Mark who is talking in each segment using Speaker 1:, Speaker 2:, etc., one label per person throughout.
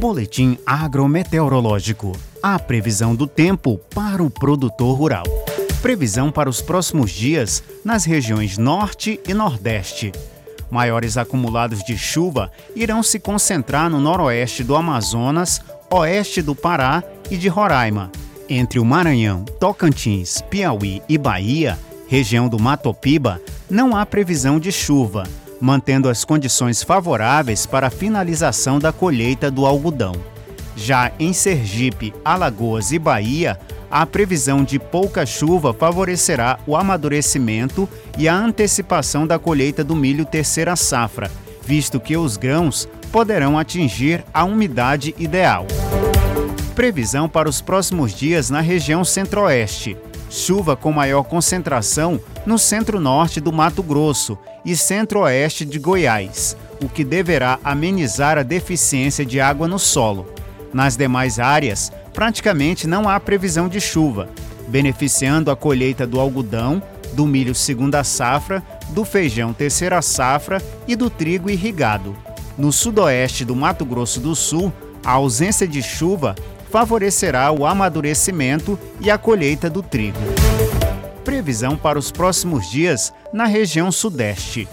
Speaker 1: Boletim agrometeorológico. A previsão do tempo para o produtor rural. Previsão para os próximos dias nas regiões Norte e Nordeste. Maiores acumulados de chuva irão se concentrar no noroeste do Amazonas, oeste do Pará e de Roraima. Entre o Maranhão, Tocantins, Piauí e Bahia, região do Matopiba, não há previsão de chuva, mantendo as condições favoráveis para a finalização da colheita do algodão. Já em Sergipe, Alagoas e Bahia, a previsão de pouca chuva favorecerá o amadurecimento e a antecipação da colheita do milho terceira safra, visto que os grãos poderão atingir a umidade ideal. Previsão para os próximos dias na região centro-oeste. Chuva com maior concentração no centro-norte do Mato Grosso e centro-oeste de Goiás, o que deverá amenizar a deficiência de água no solo. Nas demais áreas, praticamente não há previsão de chuva, beneficiando a colheita do algodão, do milho segunda safra, do feijão terceira safra e do trigo irrigado. No sudoeste do Mato Grosso do Sul, a ausência de chuva favorecerá o amadurecimento e a colheita do trigo. Previsão para os próximos dias na região Sudeste.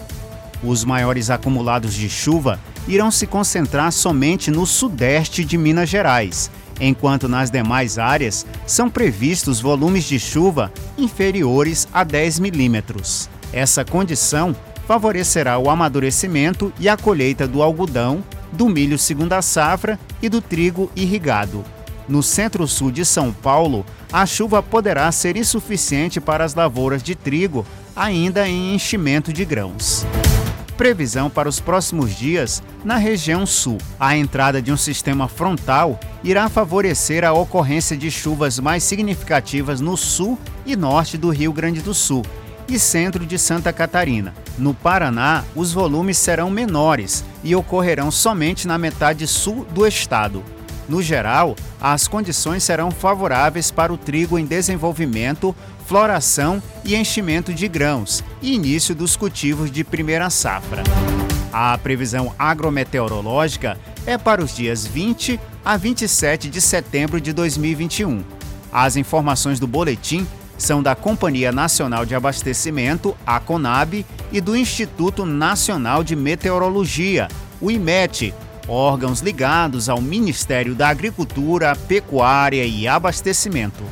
Speaker 1: Os maiores acumulados de chuva irão se concentrar somente no Sudeste de Minas Gerais, enquanto nas demais áreas são previstos volumes de chuva inferiores a 10 milímetros. Essa condição favorecerá o amadurecimento e a colheita do algodão, do milho segunda safra e do trigo irrigado. No centro-sul de São Paulo, a chuva poderá ser insuficiente para as lavouras de trigo, ainda em enchimento de grãos. Previsão para os próximos dias na região sul. A entrada de um sistema frontal irá favorecer a ocorrência de chuvas mais significativas no sul e norte do Rio Grande do Sul e centro de Santa Catarina. No Paraná, os volumes serão menores e ocorrerão somente na metade sul do estado. No geral, as condições serão favoráveis para o trigo em desenvolvimento, floração e enchimento de grãos e início dos cultivos de primeira safra. A previsão agrometeorológica é para os dias 20 a 27 de setembro de 2021. As informações do boletim são da Companhia Nacional de Abastecimento, a CONAB, e do Instituto Nacional de Meteorologia, o IMET, órgãos ligados ao Ministério da Agricultura, Pecuária e Abastecimento.